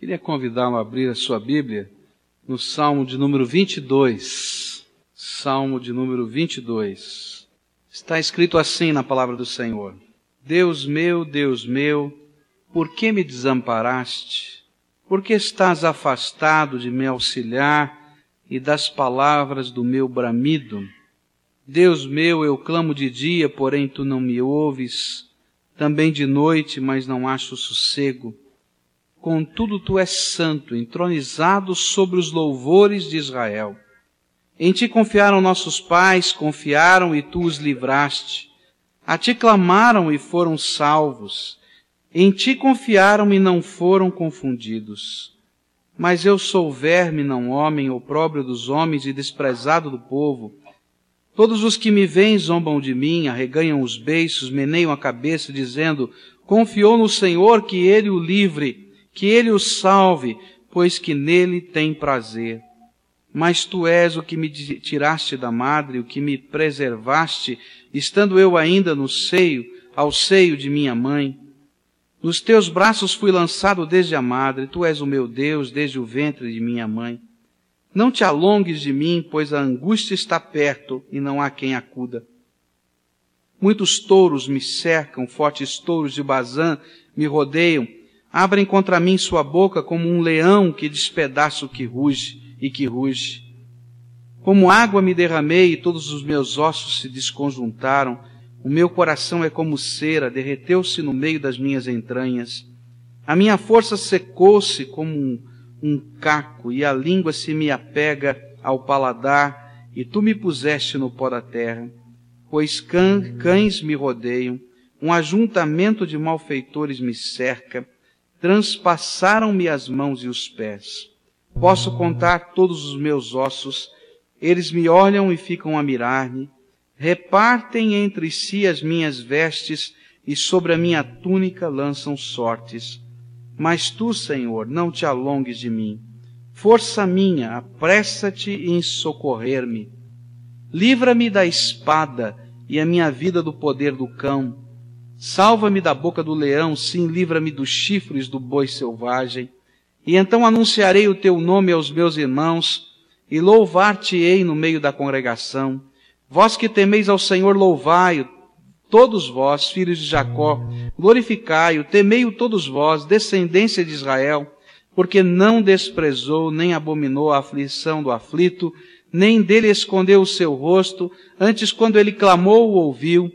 Queria convidá-lo a abrir a sua Bíblia no Salmo de número 22. Salmo de número 22. Está escrito assim na palavra do Senhor: Deus meu, Deus meu, por que me desamparaste? Por que estás afastado de me auxiliar e das palavras do meu bramido? Deus meu, eu clamo de dia, porém tu não me ouves, também de noite, mas não acho sossego. Contudo, tu és santo, entronizado sobre os louvores de Israel. Em ti confiaram nossos pais, confiaram e tu os livraste. A ti clamaram e foram salvos. Em ti confiaram e não foram confundidos. Mas eu sou verme, não homem, opróbrio dos homens e desprezado do povo. Todos os que me veem zombam de mim, arreganham os beiços, meneiam a cabeça, dizendo, confiou no Senhor que ele o livre que ele o salve, pois que nele tem prazer. Mas tu és o que me tiraste da madre, o que me preservaste, estando eu ainda no seio, ao seio de minha mãe. Nos teus braços fui lançado desde a madre, tu és o meu Deus desde o ventre de minha mãe. Não te alongues de mim, pois a angústia está perto e não há quem acuda. Muitos touros me cercam, fortes touros de Bazã me rodeiam, abrem contra mim sua boca como um leão que despedaça o que ruge e que ruge. Como água me derramei e todos os meus ossos se desconjuntaram, o meu coração é como cera, derreteu-se no meio das minhas entranhas. A minha força secou-se como um, um caco e a língua se me apega ao paladar e tu me puseste no pó da terra. Pois cães me rodeiam, um ajuntamento de malfeitores me cerca, transpassaram-me as mãos e os pés. Posso contar todos os meus ossos, eles me olham e ficam a mirar-me, repartem entre si as minhas vestes e sobre a minha túnica lançam sortes. Mas tu, Senhor, não te alongues de mim. Força minha, apressa-te em socorrer-me. Livra-me da espada e a minha vida do poder do cão Salva-me da boca do leão, sim, livra-me dos chifres do boi selvagem. E então anunciarei o teu nome aos meus irmãos, e louvar-te-ei no meio da congregação. Vós que temeis ao Senhor, louvai-o, todos vós, filhos de Jacó, glorificai-o, temei-o todos vós, descendência de Israel, porque não desprezou nem abominou a aflição do aflito, nem dele escondeu o seu rosto, antes quando ele clamou, o ouviu,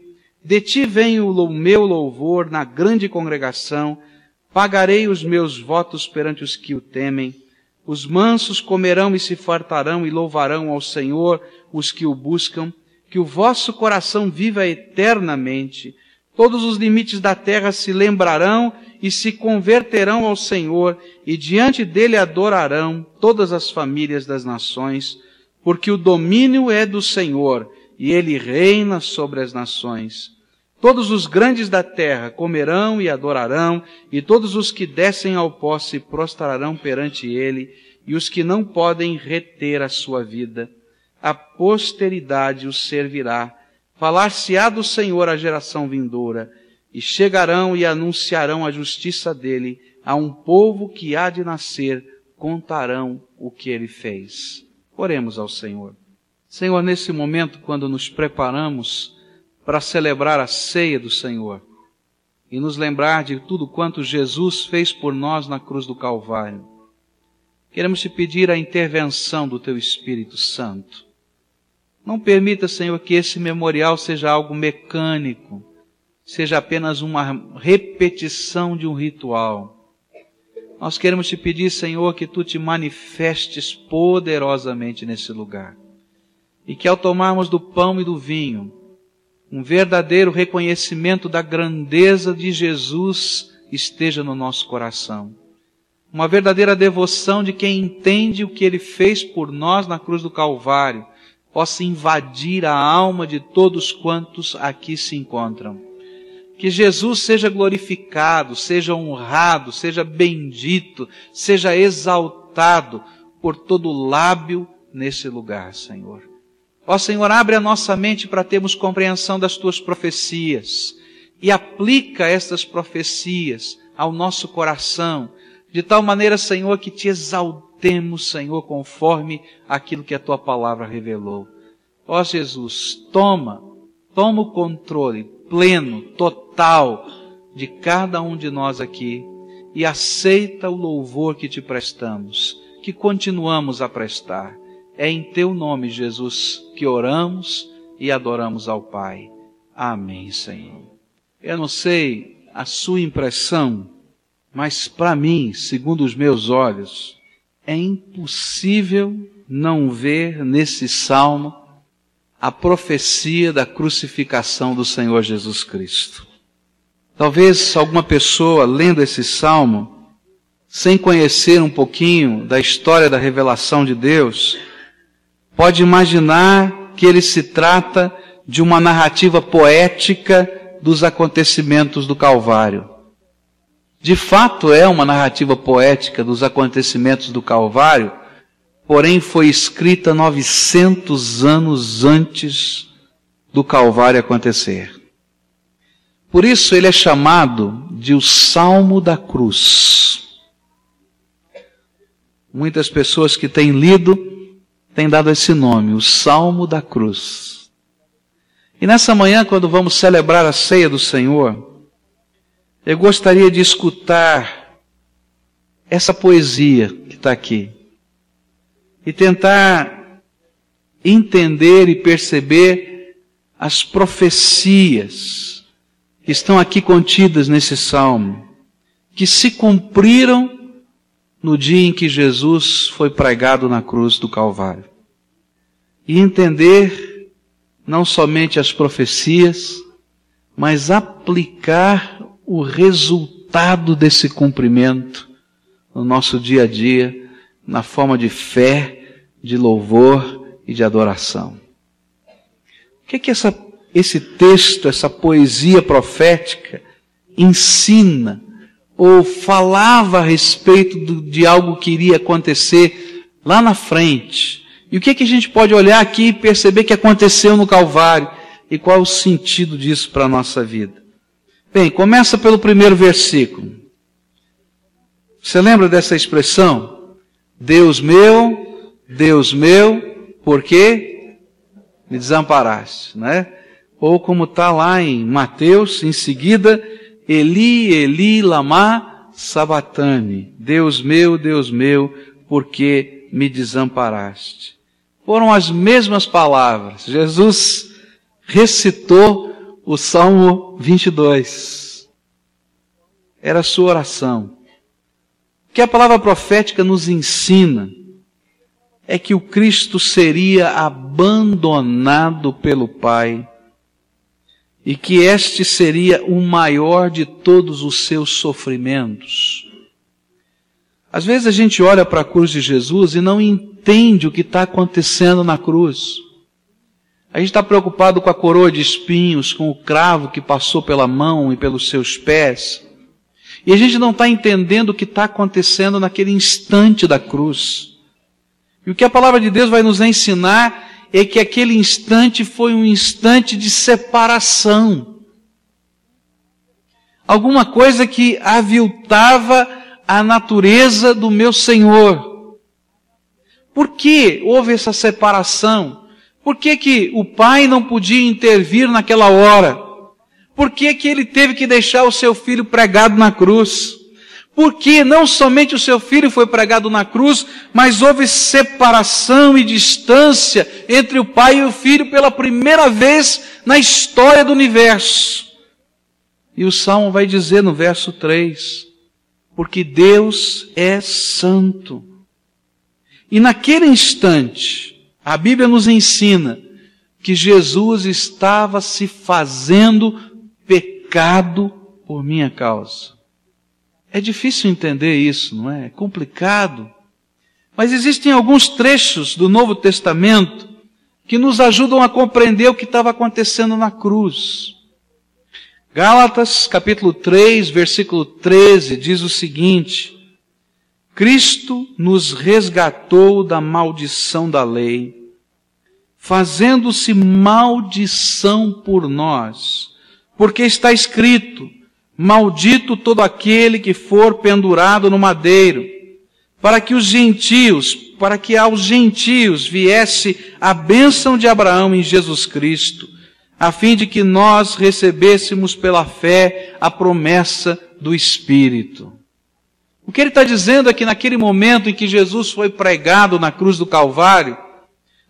de ti vem o meu louvor na grande congregação, pagarei os meus votos perante os que o temem. Os mansos comerão e se fartarão e louvarão ao Senhor os que o buscam. Que o vosso coração viva eternamente. Todos os limites da terra se lembrarão e se converterão ao Senhor, e diante dele adorarão todas as famílias das nações, porque o domínio é do Senhor, e ele reina sobre as nações. Todos os grandes da terra comerão e adorarão, e todos os que descem ao pó se prostrarão perante ele, e os que não podem reter a sua vida. A posteridade os servirá. Falar-se-á do Senhor à geração vindoura, e chegarão e anunciarão a justiça dele a um povo que há de nascer, contarão o que ele fez. Oremos ao Senhor. Senhor, nesse momento, quando nos preparamos para celebrar a ceia do Senhor e nos lembrar de tudo quanto Jesus fez por nós na cruz do Calvário. Queremos te pedir a intervenção do teu Espírito Santo. Não permita, Senhor, que esse memorial seja algo mecânico, seja apenas uma repetição de um ritual. Nós queremos te pedir, Senhor, que tu te manifestes poderosamente nesse lugar. E que ao tomarmos do pão e do vinho, um verdadeiro reconhecimento da grandeza de Jesus esteja no nosso coração. Uma verdadeira devoção de quem entende o que ele fez por nós na cruz do Calvário possa invadir a alma de todos quantos aqui se encontram. Que Jesus seja glorificado, seja honrado, seja bendito, seja exaltado por todo lábio nesse lugar, Senhor. Ó Senhor, abre a nossa mente para termos compreensão das tuas profecias e aplica estas profecias ao nosso coração, de tal maneira, Senhor, que te exaltemos, Senhor, conforme aquilo que a tua palavra revelou. Ó Jesus, toma, toma o controle pleno, total de cada um de nós aqui e aceita o louvor que te prestamos, que continuamos a prestar. É em teu nome, Jesus, que oramos e adoramos ao Pai. Amém, Senhor. Eu não sei a sua impressão, mas para mim, segundo os meus olhos, é impossível não ver nesse salmo a profecia da crucificação do Senhor Jesus Cristo. Talvez alguma pessoa lendo esse salmo, sem conhecer um pouquinho da história da revelação de Deus, pode imaginar que ele se trata de uma narrativa poética dos acontecimentos do Calvário. De fato, é uma narrativa poética dos acontecimentos do Calvário, porém foi escrita 900 anos antes do Calvário acontecer. Por isso ele é chamado de o Salmo da Cruz. Muitas pessoas que têm lido têm dado esse nome, o Salmo da Cruz. E nessa manhã, quando vamos celebrar a ceia do Senhor, eu gostaria de escutar essa poesia que está aqui e tentar entender e perceber as profecias que estão aqui contidas nesse salmo, que se cumpriram no dia em que Jesus foi pregado na cruz do Calvário. E entender não somente as profecias, mas aplicar o resultado desse cumprimento no nosso dia a dia na forma de fé, de louvor e de adoração. O que é que essa, esse texto, essa poesia profética ensina ou falava a respeito do, de algo que iria acontecer lá na frente? E o que é que a gente pode olhar aqui e perceber que aconteceu no Calvário e qual é o sentido disso para a nossa vida? Bem, começa pelo primeiro versículo. Você lembra dessa expressão? Deus meu, Deus meu, por que me desamparaste, né? Ou como está lá em Mateus, em seguida, Eli, Eli, lama sabatani. Deus meu, Deus meu, por que me desamparaste? Foram as mesmas palavras. Jesus recitou o Salmo 22. Era a sua oração que a palavra profética nos ensina é que o Cristo seria abandonado pelo Pai e que este seria o maior de todos os seus sofrimentos. Às vezes a gente olha para a cruz de Jesus e não entende o que está acontecendo na cruz. A gente está preocupado com a coroa de espinhos, com o cravo que passou pela mão e pelos seus pés. E a gente não está entendendo o que está acontecendo naquele instante da cruz. E o que a palavra de Deus vai nos ensinar é que aquele instante foi um instante de separação. Alguma coisa que aviltava a natureza do meu Senhor. Por que houve essa separação? Por que, que o pai não podia intervir naquela hora? Por que, que ele teve que deixar o seu filho pregado na cruz? Porque não somente o seu filho foi pregado na cruz, mas houve separação e distância entre o pai e o filho pela primeira vez na história do universo. E o salmo vai dizer no verso 3: Porque Deus é santo. E naquele instante, a Bíblia nos ensina que Jesus estava se fazendo pecado por minha causa. É difícil entender isso, não é? É complicado. Mas existem alguns trechos do Novo Testamento que nos ajudam a compreender o que estava acontecendo na cruz. Gálatas capítulo 3, versículo 13 diz o seguinte: Cristo nos resgatou da maldição da lei, fazendo-se maldição por nós porque está escrito: Maldito todo aquele que for pendurado no madeiro, para que os gentios, para que aos gentios viesse a bênção de Abraão em Jesus Cristo, a fim de que nós recebêssemos pela fé a promessa do Espírito. O que ele está dizendo é que naquele momento em que Jesus foi pregado na cruz do Calvário,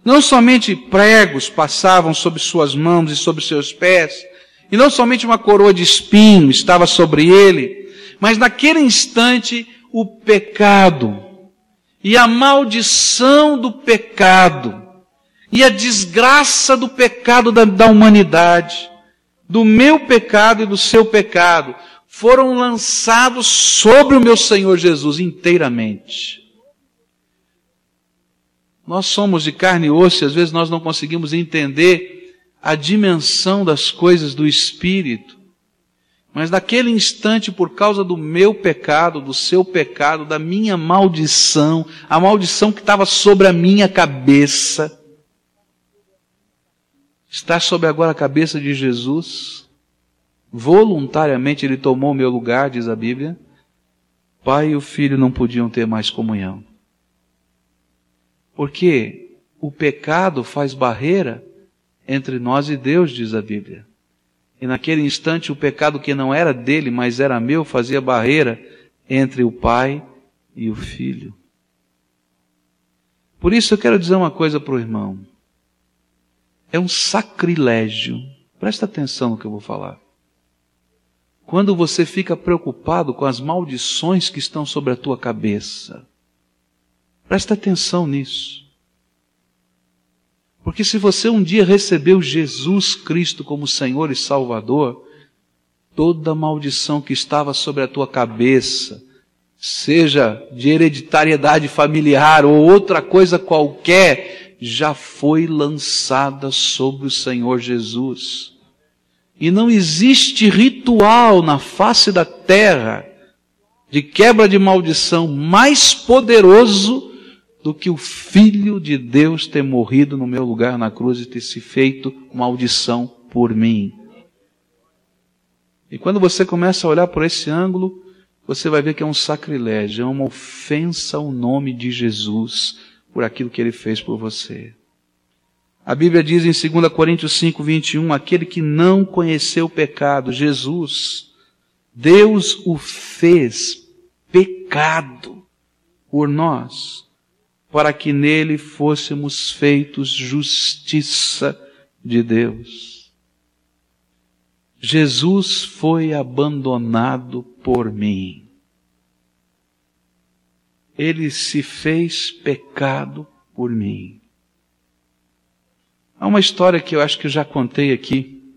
não somente pregos passavam sobre suas mãos e sobre seus pés, e não somente uma coroa de espinho estava sobre ele, mas naquele instante o pecado e a maldição do pecado e a desgraça do pecado da, da humanidade, do meu pecado e do seu pecado, foram lançados sobre o meu Senhor Jesus inteiramente. Nós somos de carne e osso e às vezes nós não conseguimos entender a dimensão das coisas do Espírito. Mas naquele instante, por causa do meu pecado, do seu pecado, da minha maldição, a maldição que estava sobre a minha cabeça, está sobre agora a cabeça de Jesus. Voluntariamente ele tomou o meu lugar, diz a Bíblia. Pai e o filho não podiam ter mais comunhão. Porque o pecado faz barreira entre nós e Deus, diz a Bíblia. E naquele instante o pecado que não era dele, mas era meu, fazia barreira entre o pai e o filho. Por isso eu quero dizer uma coisa para o irmão. É um sacrilégio. Presta atenção no que eu vou falar. Quando você fica preocupado com as maldições que estão sobre a tua cabeça. Presta atenção nisso. Porque se você um dia recebeu Jesus Cristo como Senhor e Salvador, toda maldição que estava sobre a tua cabeça, seja de hereditariedade familiar ou outra coisa qualquer, já foi lançada sobre o Senhor Jesus. E não existe ritual na face da terra de quebra de maldição mais poderoso do que o Filho de Deus ter morrido no meu lugar na cruz e ter se feito maldição por mim. E quando você começa a olhar por esse ângulo, você vai ver que é um sacrilégio, é uma ofensa ao nome de Jesus por aquilo que ele fez por você. A Bíblia diz em 2 Coríntios 5, 21, aquele que não conheceu o pecado, Jesus, Deus o fez pecado por nós, para que nele fôssemos feitos justiça de Deus. Jesus foi abandonado por mim. Ele se fez pecado por mim. Há uma história que eu acho que eu já contei aqui,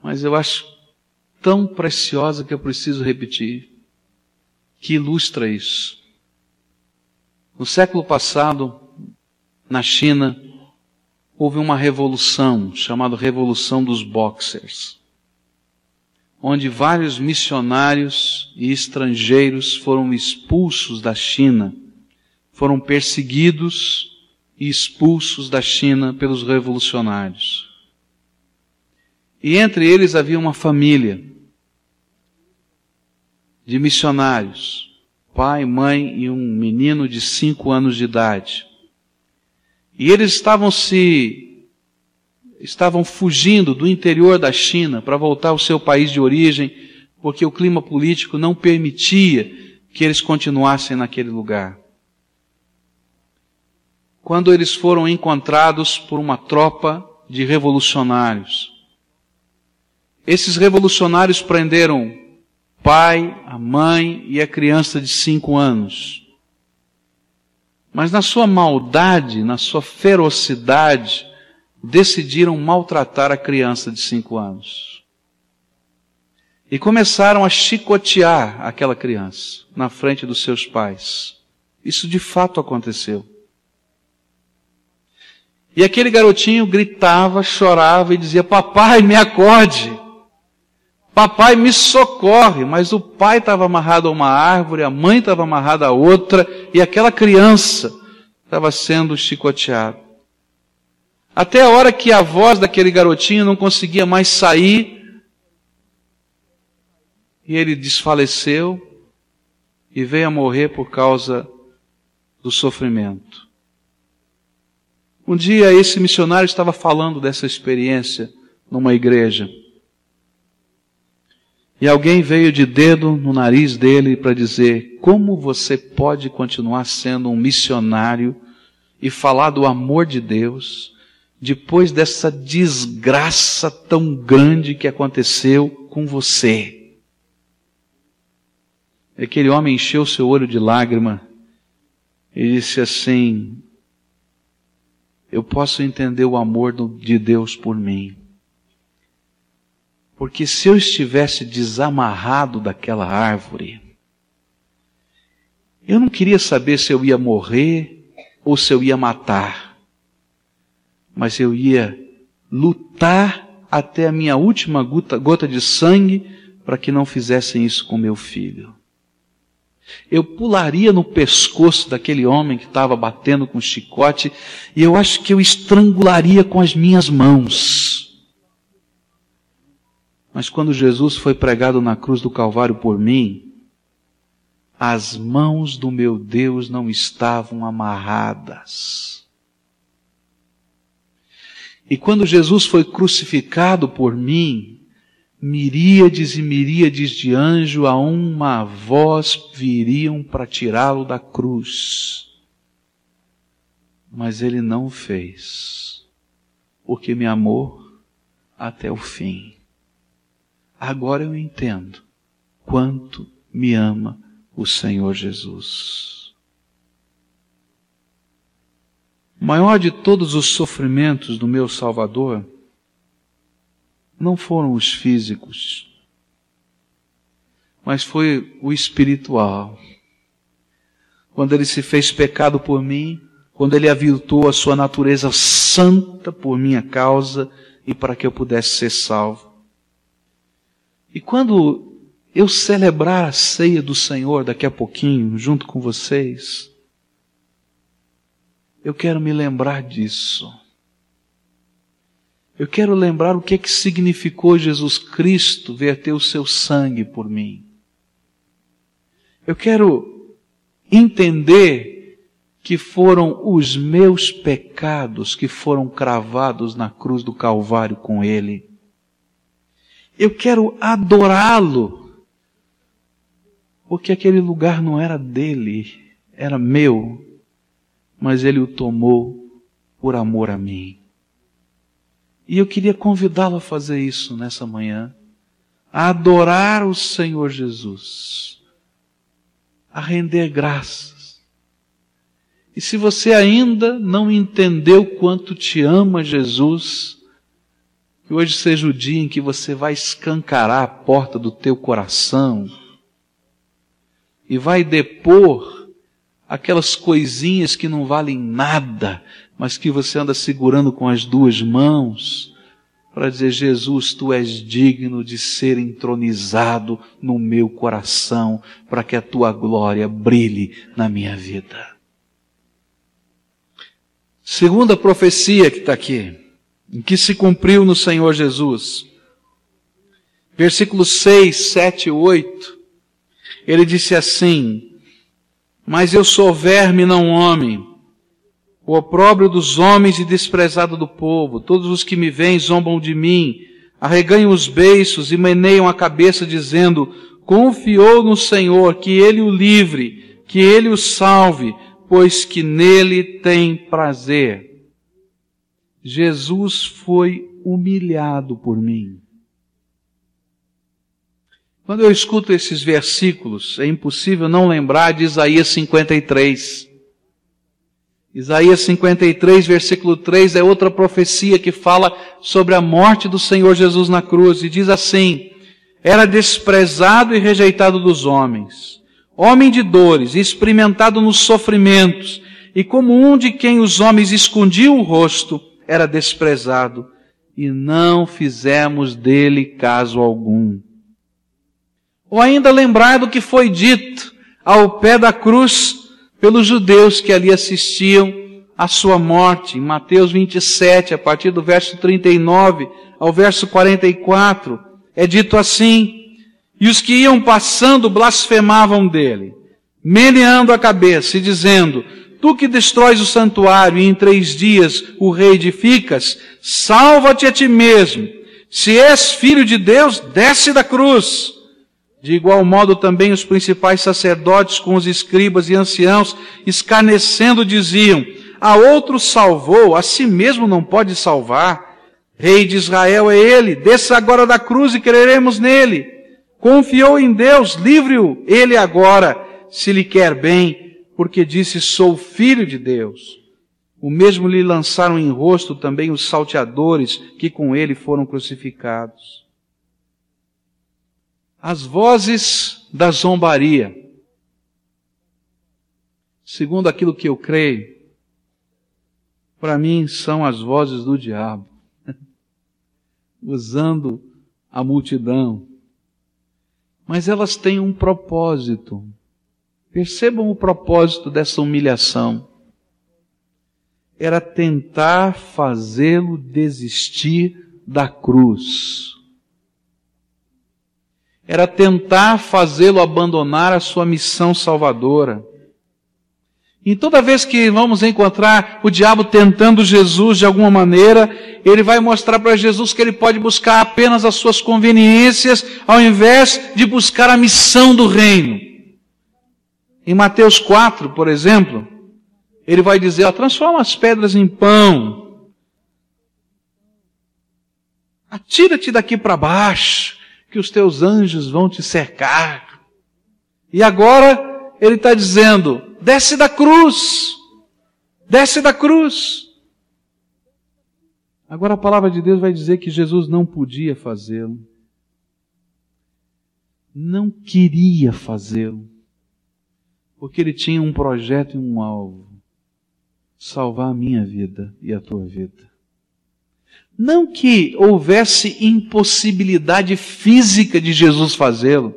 mas eu acho tão preciosa que eu preciso repetir, que ilustra isso. No século passado, na China, houve uma revolução chamada Revolução dos Boxers, onde vários missionários e estrangeiros foram expulsos da China, foram perseguidos e expulsos da China pelos revolucionários. E entre eles havia uma família de missionários pai, mãe e um menino de cinco anos de idade. E eles estavam se estavam fugindo do interior da China para voltar ao seu país de origem, porque o clima político não permitia que eles continuassem naquele lugar. Quando eles foram encontrados por uma tropa de revolucionários. Esses revolucionários prenderam pai, a mãe e a criança de cinco anos. Mas na sua maldade, na sua ferocidade, decidiram maltratar a criança de cinco anos. E começaram a chicotear aquela criança na frente dos seus pais. Isso de fato aconteceu. E aquele garotinho gritava, chorava e dizia: Papai, me acorde. Papai me socorre, mas o pai estava amarrado a uma árvore, a mãe estava amarrada a outra, e aquela criança estava sendo chicoteada. Até a hora que a voz daquele garotinho não conseguia mais sair e ele desfaleceu e veio a morrer por causa do sofrimento. Um dia esse missionário estava falando dessa experiência numa igreja. E alguém veio de dedo no nariz dele para dizer: como você pode continuar sendo um missionário e falar do amor de Deus depois dessa desgraça tão grande que aconteceu com você? Aquele homem encheu seu olho de lágrima e disse assim: Eu posso entender o amor de Deus por mim. Porque se eu estivesse desamarrado daquela árvore, eu não queria saber se eu ia morrer ou se eu ia matar, mas eu ia lutar até a minha última gota, gota de sangue para que não fizessem isso com meu filho. Eu pularia no pescoço daquele homem que estava batendo com chicote e eu acho que eu estrangularia com as minhas mãos. Mas quando Jesus foi pregado na cruz do Calvário por mim, as mãos do meu Deus não estavam amarradas. E quando Jesus foi crucificado por mim, miríades e miríades de anjos a uma voz viriam para tirá-lo da cruz. Mas ele não fez, porque me amou até o fim. Agora eu entendo quanto me ama o Senhor Jesus. O maior de todos os sofrimentos do meu Salvador não foram os físicos, mas foi o espiritual. Quando ele se fez pecado por mim, quando ele aviltou a sua natureza santa por minha causa e para que eu pudesse ser salvo. E quando eu celebrar a ceia do Senhor daqui a pouquinho, junto com vocês, eu quero me lembrar disso. Eu quero lembrar o que, é que significou Jesus Cristo verter o seu sangue por mim. Eu quero entender que foram os meus pecados que foram cravados na cruz do Calvário com Ele. Eu quero adorá-lo, porque aquele lugar não era dele, era meu, mas Ele o tomou por amor a mim. E eu queria convidá-lo a fazer isso nessa manhã, a adorar o Senhor Jesus, a render graças. E se você ainda não entendeu quanto te ama Jesus, que hoje seja o dia em que você vai escancarar a porta do teu coração e vai depor aquelas coisinhas que não valem nada mas que você anda segurando com as duas mãos, para dizer: Jesus, tu és digno de ser entronizado no meu coração, para que a tua glória brilhe na minha vida. Segunda profecia que está aqui, que se cumpriu no Senhor Jesus. Versículos 6, 7 e 8. Ele disse assim: Mas eu sou verme, não homem o opróbrio dos homens e desprezado do povo. Todos os que me veem zombam de mim, arreganham os beiços e meneiam a cabeça, dizendo: Confiou no Senhor, que Ele o livre, que Ele o salve, pois que nele tem prazer. Jesus foi humilhado por mim. Quando eu escuto esses versículos, é impossível não lembrar de Isaías 53. Isaías 53, versículo 3 é outra profecia que fala sobre a morte do Senhor Jesus na cruz e diz assim: Era desprezado e rejeitado dos homens, homem de dores, experimentado nos sofrimentos, e como um de quem os homens escondiam o rosto, era desprezado, e não fizemos dele caso algum. Ou ainda lembrar do que foi dito ao pé da cruz pelos judeus que ali assistiam à sua morte. Em Mateus 27, a partir do verso 39 ao verso 44, é dito assim: E os que iam passando blasfemavam dele, meneando a cabeça e dizendo, Tu que destróis o santuário e em três dias o reedificas, salva-te a ti mesmo. Se és filho de Deus, desce da cruz. De igual modo também os principais sacerdotes com os escribas e anciãos, escarnecendo, diziam, a outro salvou, a si mesmo não pode salvar. Rei de Israel é ele, desça agora da cruz e creremos nele. Confiou em Deus, livre-o ele agora, se lhe quer bem, porque disse: Sou filho de Deus. O mesmo lhe lançaram em rosto também os salteadores que com ele foram crucificados. As vozes da zombaria, segundo aquilo que eu creio, para mim são as vozes do diabo, usando a multidão. Mas elas têm um propósito. Percebam o propósito dessa humilhação. Era tentar fazê-lo desistir da cruz. Era tentar fazê-lo abandonar a sua missão salvadora. E toda vez que vamos encontrar o diabo tentando Jesus de alguma maneira, ele vai mostrar para Jesus que ele pode buscar apenas as suas conveniências, ao invés de buscar a missão do reino. Em Mateus 4, por exemplo, ele vai dizer: ó, transforma as pedras em pão. Atira-te daqui para baixo, que os teus anjos vão te cercar. E agora ele está dizendo: desce da cruz, desce da cruz. Agora a palavra de Deus vai dizer que Jesus não podia fazê-lo, não queria fazê-lo. Porque ele tinha um projeto e um alvo: salvar a minha vida e a tua vida. Não que houvesse impossibilidade física de Jesus fazê-lo.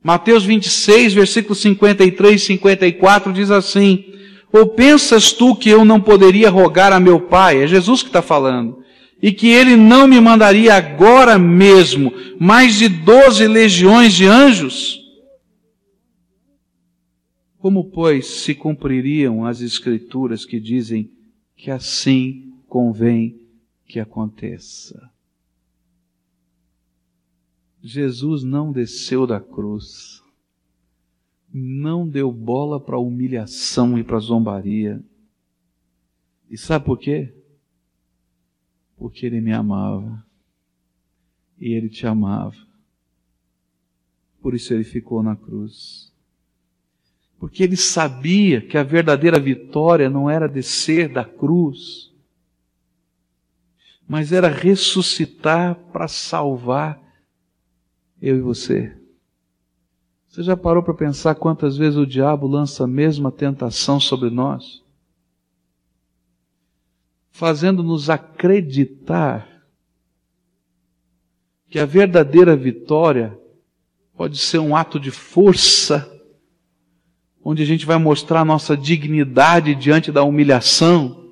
Mateus 26, versículos 53 e 54 diz assim: Ou pensas tu que eu não poderia rogar a meu Pai? É Jesus que está falando. E que ele não me mandaria agora mesmo mais de doze legiões de anjos? Como, pois, se cumpririam as Escrituras que dizem que assim convém que aconteça? Jesus não desceu da cruz, não deu bola para a humilhação e para a zombaria. E sabe por quê? Porque Ele me amava. E Ele te amava. Por isso Ele ficou na cruz porque ele sabia que a verdadeira vitória não era descer da cruz, mas era ressuscitar para salvar eu e você. Você já parou para pensar quantas vezes o diabo lança a mesma tentação sobre nós? Fazendo-nos acreditar que a verdadeira vitória pode ser um ato de força onde a gente vai mostrar nossa dignidade diante da humilhação,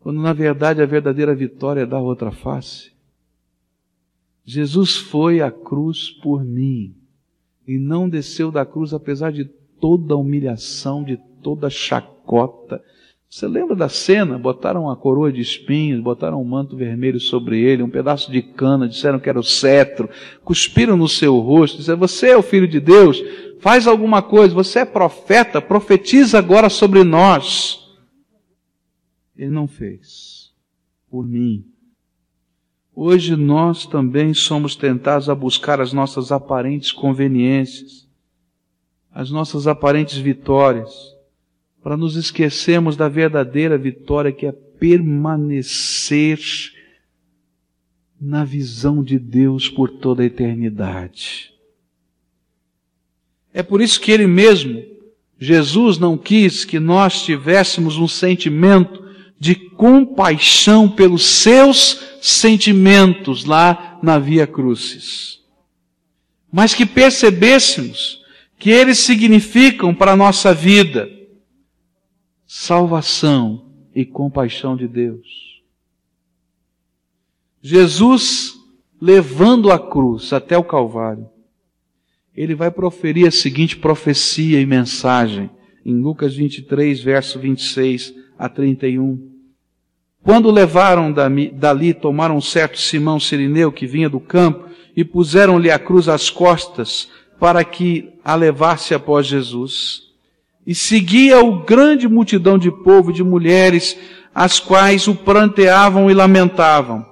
quando na verdade a verdadeira vitória é dar outra face. Jesus foi à cruz por mim e não desceu da cruz apesar de toda a humilhação, de toda a chacota, você lembra da cena? Botaram uma coroa de espinhos, botaram um manto vermelho sobre ele, um pedaço de cana, disseram que era o cetro, cuspiram no seu rosto, disseram: Você é o filho de Deus, faz alguma coisa, você é profeta, profetiza agora sobre nós. Ele não fez, por mim. Hoje nós também somos tentados a buscar as nossas aparentes conveniências, as nossas aparentes vitórias para nos esquecermos da verdadeira vitória que é permanecer na visão de Deus por toda a eternidade. É por isso que Ele mesmo, Jesus, não quis que nós tivéssemos um sentimento de compaixão pelos seus sentimentos lá na Via Crucis, mas que percebêssemos que eles significam para a nossa vida salvação e compaixão de Deus. Jesus levando a cruz até o Calvário, ele vai proferir a seguinte profecia e mensagem em Lucas 23, verso 26 a 31. Quando levaram dali, tomaram um certo Simão Sirineu que vinha do campo e puseram-lhe a cruz às costas para que a levasse após Jesus. E seguia o grande multidão de povo e de mulheres, as quais o pranteavam e lamentavam.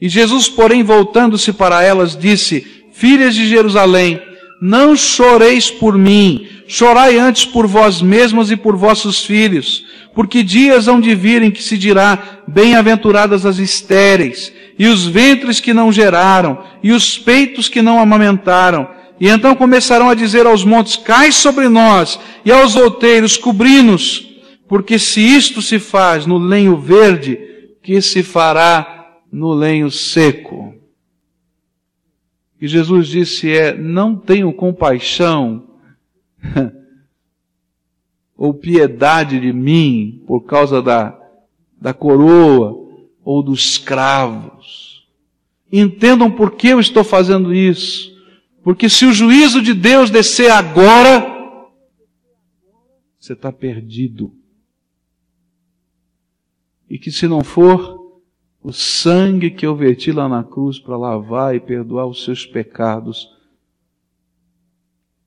E Jesus, porém, voltando-se para elas, disse, Filhas de Jerusalém, não choreis por mim, chorai antes por vós mesmos e por vossos filhos, porque dias hão de vir em que se dirá, bem-aventuradas as estéreis, e os ventres que não geraram, e os peitos que não amamentaram, e então começarão a dizer aos montes, cai sobre nós, e aos outeiros, cobri-nos, porque se isto se faz no lenho verde, que se fará no lenho seco? E Jesus disse é, não tenho compaixão ou piedade de mim por causa da, da coroa ou dos cravos. Entendam por que eu estou fazendo isso. Porque se o juízo de Deus descer agora, você está perdido. E que se não for, o sangue que eu verti lá na cruz para lavar e perdoar os seus pecados,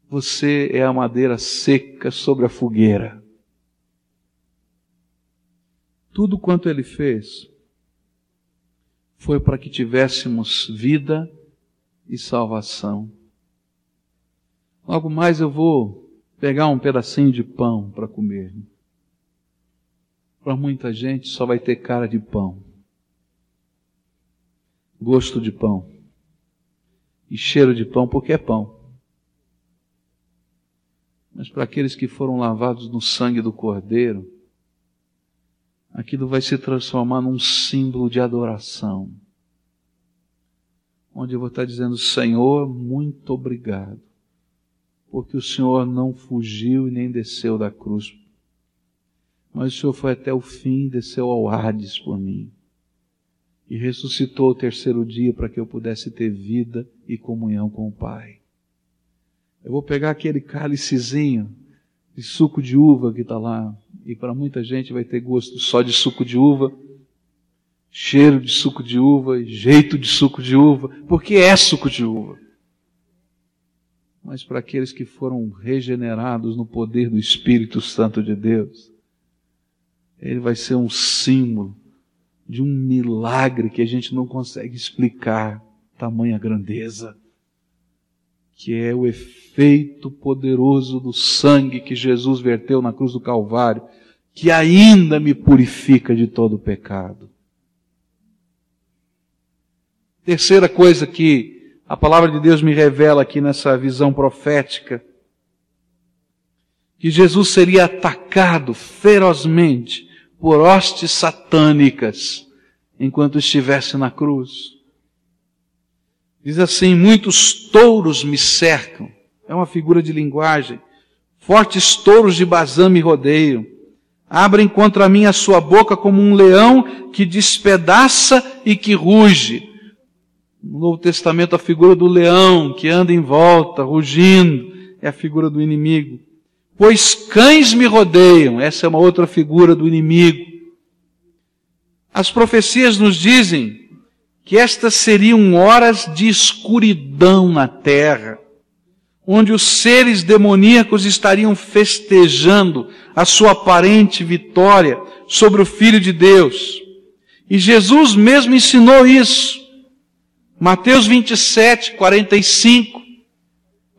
você é a madeira seca sobre a fogueira. Tudo quanto ele fez foi para que tivéssemos vida e salvação. Logo mais eu vou pegar um pedacinho de pão para comer. Para muita gente só vai ter cara de pão gosto de pão e cheiro de pão, porque é pão. Mas para aqueles que foram lavados no sangue do Cordeiro, aquilo vai se transformar num símbolo de adoração. Onde eu vou estar dizendo, Senhor, muito obrigado, porque o Senhor não fugiu e nem desceu da cruz, mas o Senhor foi até o fim e desceu ao Hades por mim e ressuscitou o terceiro dia para que eu pudesse ter vida e comunhão com o Pai. Eu vou pegar aquele cálicezinho de suco de uva que está lá, e para muita gente vai ter gosto só de suco de uva, cheiro de suco de uva, jeito de suco de uva, porque é suco de uva. Mas para aqueles que foram regenerados no poder do Espírito Santo de Deus, ele vai ser um símbolo de um milagre que a gente não consegue explicar, tamanha grandeza, que é o efeito poderoso do sangue que Jesus verteu na cruz do Calvário, que ainda me purifica de todo o pecado. Terceira coisa que a palavra de Deus me revela aqui nessa visão profética, que Jesus seria atacado ferozmente por hostes satânicas enquanto estivesse na cruz. Diz assim: muitos touros me cercam. É uma figura de linguagem. Fortes touros de Bazã me rodeiam. Abrem contra mim a sua boca como um leão que despedaça e que ruge. No Novo Testamento, a figura do leão que anda em volta, rugindo, é a figura do inimigo pois cães me rodeiam. Essa é uma outra figura do inimigo. As profecias nos dizem que estas seriam horas de escuridão na terra, onde os seres demoníacos estariam festejando a sua aparente vitória sobre o Filho de Deus. E Jesus mesmo ensinou isso. Mateus 27, 45,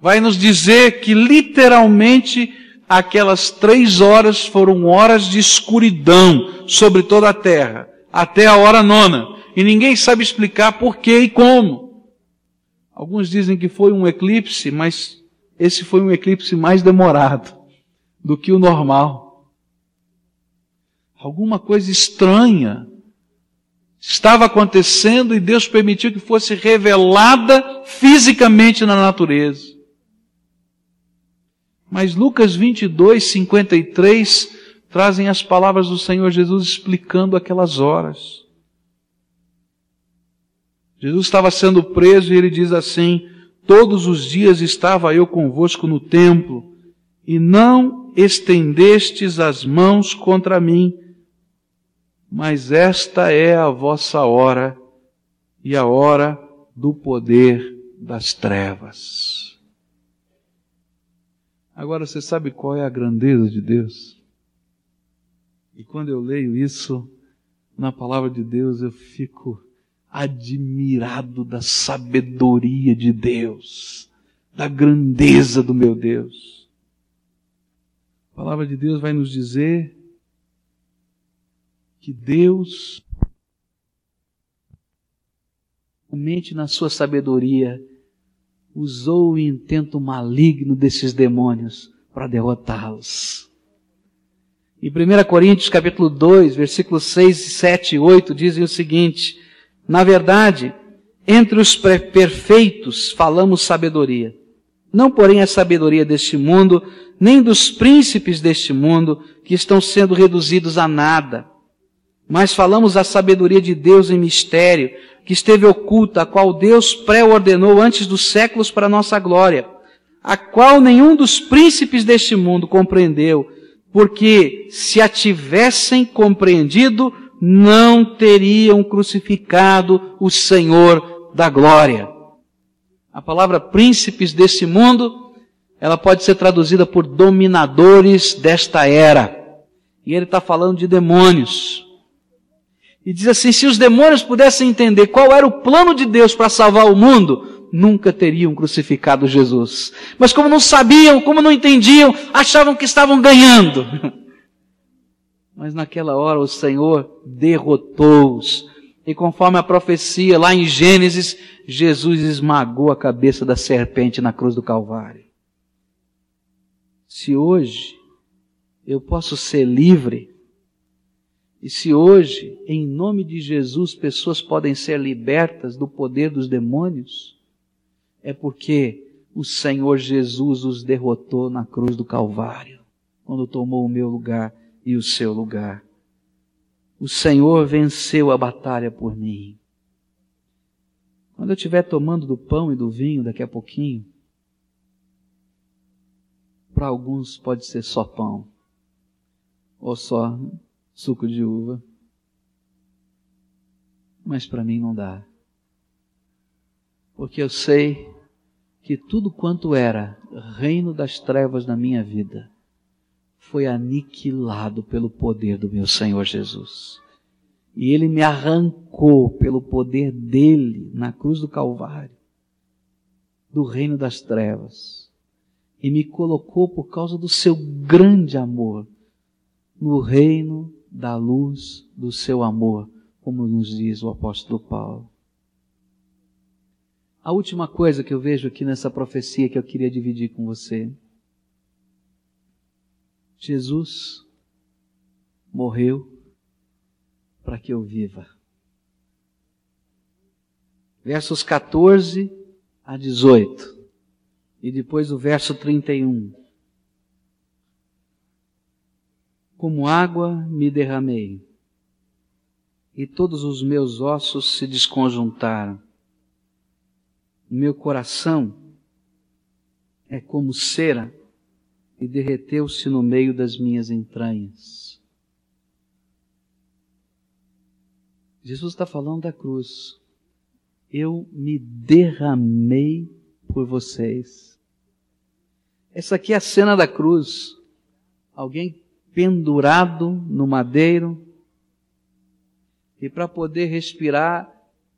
vai nos dizer que literalmente aquelas três horas foram horas de escuridão sobre toda a terra, até a hora nona. E ninguém sabe explicar por que e como. Alguns dizem que foi um eclipse, mas esse foi um eclipse mais demorado do que o normal. Alguma coisa estranha estava acontecendo e Deus permitiu que fosse revelada fisicamente na natureza. Mas Lucas 22, 53 trazem as palavras do Senhor Jesus explicando aquelas horas. Jesus estava sendo preso e ele diz assim: Todos os dias estava eu convosco no templo, e não estendestes as mãos contra mim, mas esta é a vossa hora e a hora do poder das trevas. Agora você sabe qual é a grandeza de Deus? E quando eu leio isso na palavra de Deus, eu fico admirado da sabedoria de Deus, da grandeza do meu Deus. A palavra de Deus vai nos dizer que Deus, somente na sua sabedoria, usou o intento maligno desses demônios para derrotá-los. Em 1 Coríntios capítulo 2, versículos 6, 7 e 8 dizem o seguinte: Na verdade, entre os perfeitos falamos sabedoria, não porém a sabedoria deste mundo, nem dos príncipes deste mundo, que estão sendo reduzidos a nada. Mas falamos a sabedoria de Deus em mistério, que esteve oculta, a qual Deus pré-ordenou antes dos séculos para nossa glória, a qual nenhum dos príncipes deste mundo compreendeu, porque se a tivessem compreendido, não teriam crucificado o Senhor da glória. A palavra príncipes desse mundo, ela pode ser traduzida por dominadores desta era. E ele está falando de demônios. E diz assim: se os demônios pudessem entender qual era o plano de Deus para salvar o mundo, nunca teriam crucificado Jesus. Mas como não sabiam, como não entendiam, achavam que estavam ganhando. Mas naquela hora o Senhor derrotou-os. E conforme a profecia lá em Gênesis, Jesus esmagou a cabeça da serpente na cruz do Calvário. Se hoje eu posso ser livre, e se hoje, em nome de Jesus, pessoas podem ser libertas do poder dos demônios, é porque o Senhor Jesus os derrotou na cruz do Calvário, quando tomou o meu lugar e o seu lugar. O Senhor venceu a batalha por mim. Quando eu estiver tomando do pão e do vinho daqui a pouquinho, para alguns pode ser só pão, ou só suco de uva. Mas para mim não dá. Porque eu sei que tudo quanto era reino das trevas na minha vida foi aniquilado pelo poder do meu Senhor Jesus. E ele me arrancou pelo poder dele na cruz do Calvário do reino das trevas e me colocou por causa do seu grande amor no reino da luz do seu amor, como nos diz o apóstolo Paulo. A última coisa que eu vejo aqui nessa profecia que eu queria dividir com você. Jesus morreu para que eu viva. Versos 14 a 18. E depois o verso 31. Como água me derramei, e todos os meus ossos se desconjuntaram. Meu coração é como cera e derreteu-se no meio das minhas entranhas. Jesus está falando da cruz. Eu me derramei por vocês. Essa aqui é a cena da cruz. Alguém pendurado no madeiro, e para poder respirar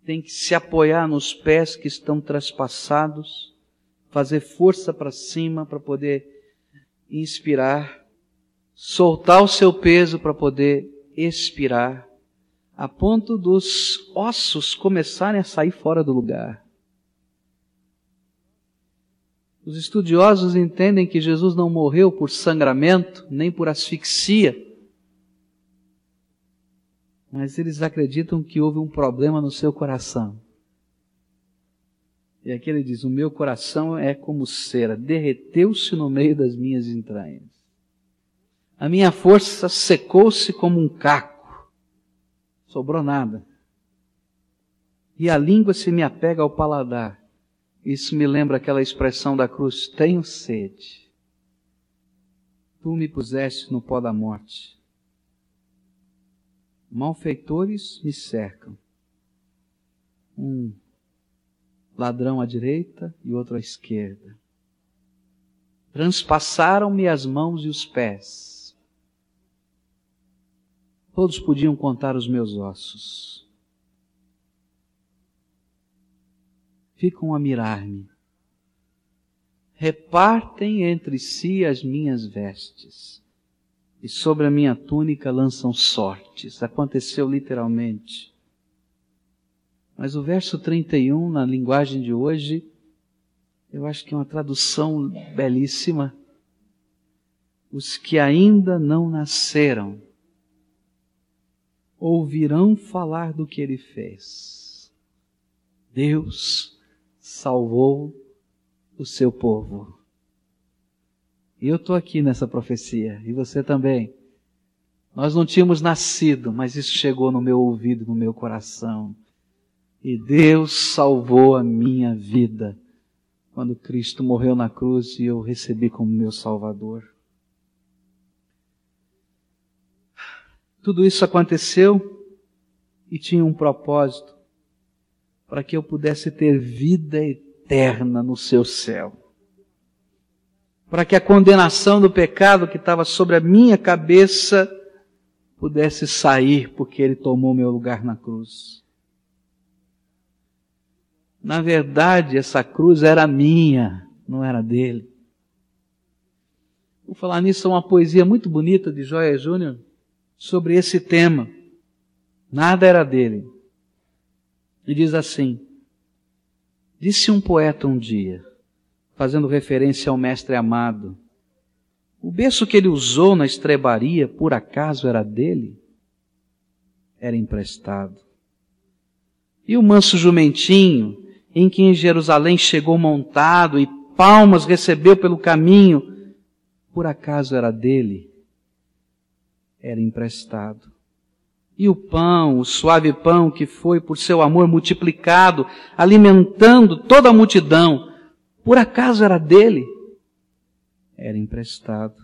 tem que se apoiar nos pés que estão traspassados, fazer força para cima para poder inspirar, soltar o seu peso para poder expirar, a ponto dos ossos começarem a sair fora do lugar. Os estudiosos entendem que Jesus não morreu por sangramento, nem por asfixia, mas eles acreditam que houve um problema no seu coração. E aqui ele diz: O meu coração é como cera, derreteu-se no meio das minhas entranhas. A minha força secou-se como um caco, sobrou nada. e a língua se me apega ao paladar. Isso me lembra aquela expressão da cruz: tenho sede. Tu me puseste no pó da morte. Malfeitores me cercam. Um ladrão à direita e outro à esquerda. Transpassaram-me as mãos e os pés. Todos podiam contar os meus ossos. Ficam a mirar-me. Repartem entre si as minhas vestes. E sobre a minha túnica lançam sortes. Aconteceu literalmente. Mas o verso 31, na linguagem de hoje, eu acho que é uma tradução belíssima. Os que ainda não nasceram ouvirão falar do que ele fez. Deus salvou o seu povo. Eu estou aqui nessa profecia, e você também. Nós não tínhamos nascido, mas isso chegou no meu ouvido, no meu coração. E Deus salvou a minha vida quando Cristo morreu na cruz e eu recebi como meu Salvador. Tudo isso aconteceu e tinha um propósito para que eu pudesse ter vida eterna no seu céu. Para que a condenação do pecado que estava sobre a minha cabeça pudesse sair porque ele tomou meu lugar na cruz. Na verdade, essa cruz era minha, não era dele. Vou falar nisso, uma poesia muito bonita de Joia Júnior sobre esse tema. Nada era dele. E diz assim: Disse um poeta um dia, fazendo referência ao mestre amado, o berço que ele usou na estrebaria, por acaso era dele? Era emprestado. E o manso jumentinho, em que em Jerusalém chegou montado e palmas recebeu pelo caminho, por acaso era dele? Era emprestado. E o pão, o suave pão que foi por seu amor multiplicado, alimentando toda a multidão, por acaso era dele? Era emprestado.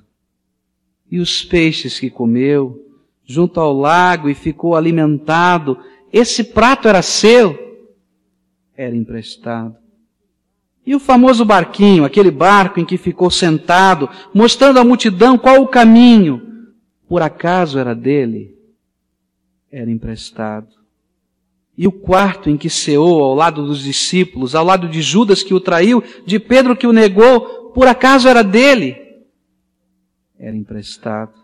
E os peixes que comeu, junto ao lago e ficou alimentado, esse prato era seu? era emprestado. E o famoso barquinho, aquele barco em que ficou sentado, mostrando à multidão qual o caminho, por acaso era dele? Era emprestado. E o quarto em que ceou ao lado dos discípulos, ao lado de Judas que o traiu, de Pedro que o negou, por acaso era dele? Era emprestado.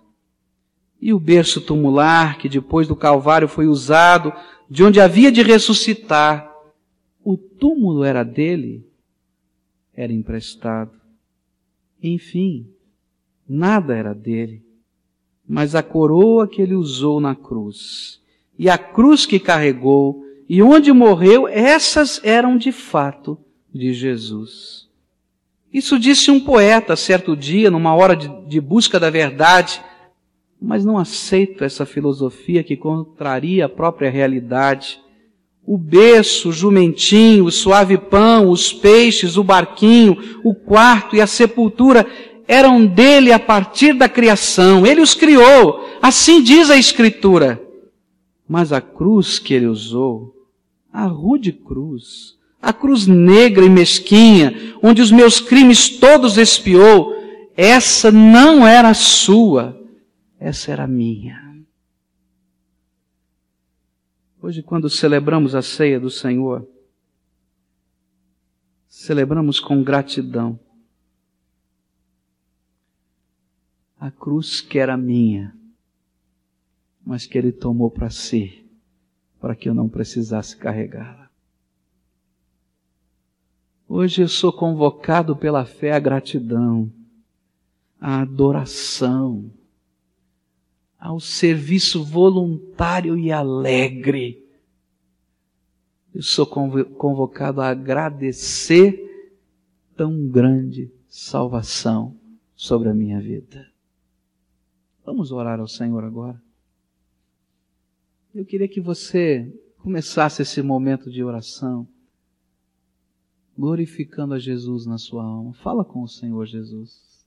E o berço tumular que depois do Calvário foi usado, de onde havia de ressuscitar, o túmulo era dele, era emprestado. Enfim, nada era dele, mas a coroa que ele usou na cruz e a cruz que carregou e onde morreu, essas eram de fato de Jesus. Isso disse um poeta certo dia, numa hora de, de busca da verdade, mas não aceito essa filosofia que contraria a própria realidade o berço, o jumentinho, o suave pão, os peixes, o barquinho, o quarto e a sepultura eram dele a partir da criação. Ele os criou. Assim diz a Escritura. Mas a cruz que ele usou, a rude cruz, a cruz negra e mesquinha, onde os meus crimes todos expiou, essa não era sua, essa era minha. Hoje, quando celebramos a ceia do Senhor, celebramos com gratidão a cruz que era minha, mas que Ele tomou para si, para que eu não precisasse carregá-la. Hoje eu sou convocado pela fé à gratidão, à adoração, ao serviço voluntário e alegre. Eu sou convocado a agradecer tão grande salvação sobre a minha vida. Vamos orar ao Senhor agora. Eu queria que você começasse esse momento de oração, glorificando a Jesus na sua alma. Fala com o Senhor Jesus.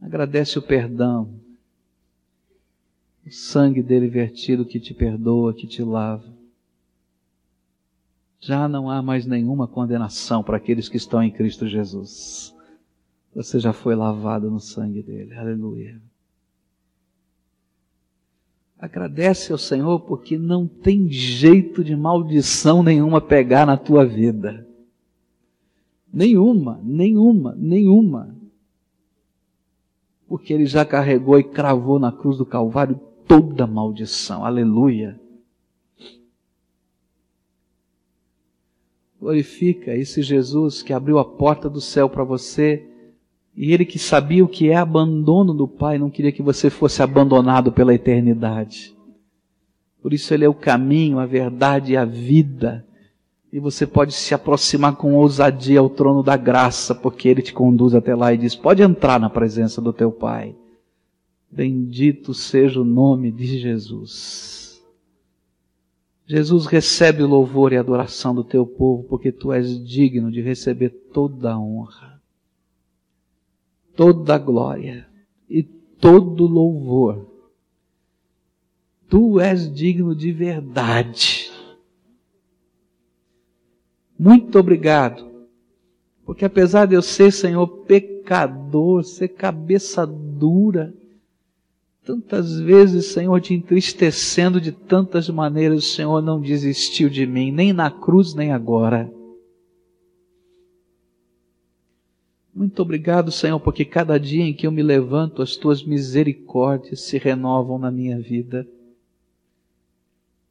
Agradece o perdão, o sangue dele vertido que te perdoa, que te lava. Já não há mais nenhuma condenação para aqueles que estão em Cristo Jesus. Você já foi lavado no sangue dele. Aleluia. Agradece ao Senhor porque não tem jeito de maldição nenhuma pegar na tua vida. Nenhuma, nenhuma, nenhuma. Porque Ele já carregou e cravou na cruz do Calvário toda maldição. Aleluia. Glorifica esse Jesus que abriu a porta do céu para você e ele que sabia o que é abandono do Pai, não queria que você fosse abandonado pela eternidade. Por isso ele é o caminho, a verdade e a vida. E você pode se aproximar com ousadia ao trono da graça, porque ele te conduz até lá e diz: pode entrar na presença do teu Pai. Bendito seja o nome de Jesus. Jesus recebe o louvor e a adoração do teu povo, porque tu és digno de receber toda a honra toda glória e todo louvor. Tu és digno de verdade. Muito obrigado, porque apesar de eu ser, Senhor, pecador, ser cabeça dura, tantas vezes, Senhor, te entristecendo de tantas maneiras, o Senhor não desistiu de mim, nem na cruz, nem agora. Muito obrigado, Senhor, porque cada dia em que eu me levanto, as tuas misericórdias se renovam na minha vida.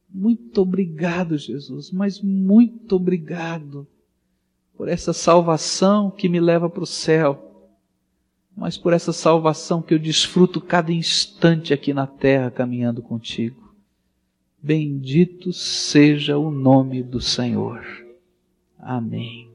Muito obrigado, Jesus, mas muito obrigado por essa salvação que me leva para o céu, mas por essa salvação que eu desfruto cada instante aqui na terra caminhando contigo. Bendito seja o nome do Senhor. Amém.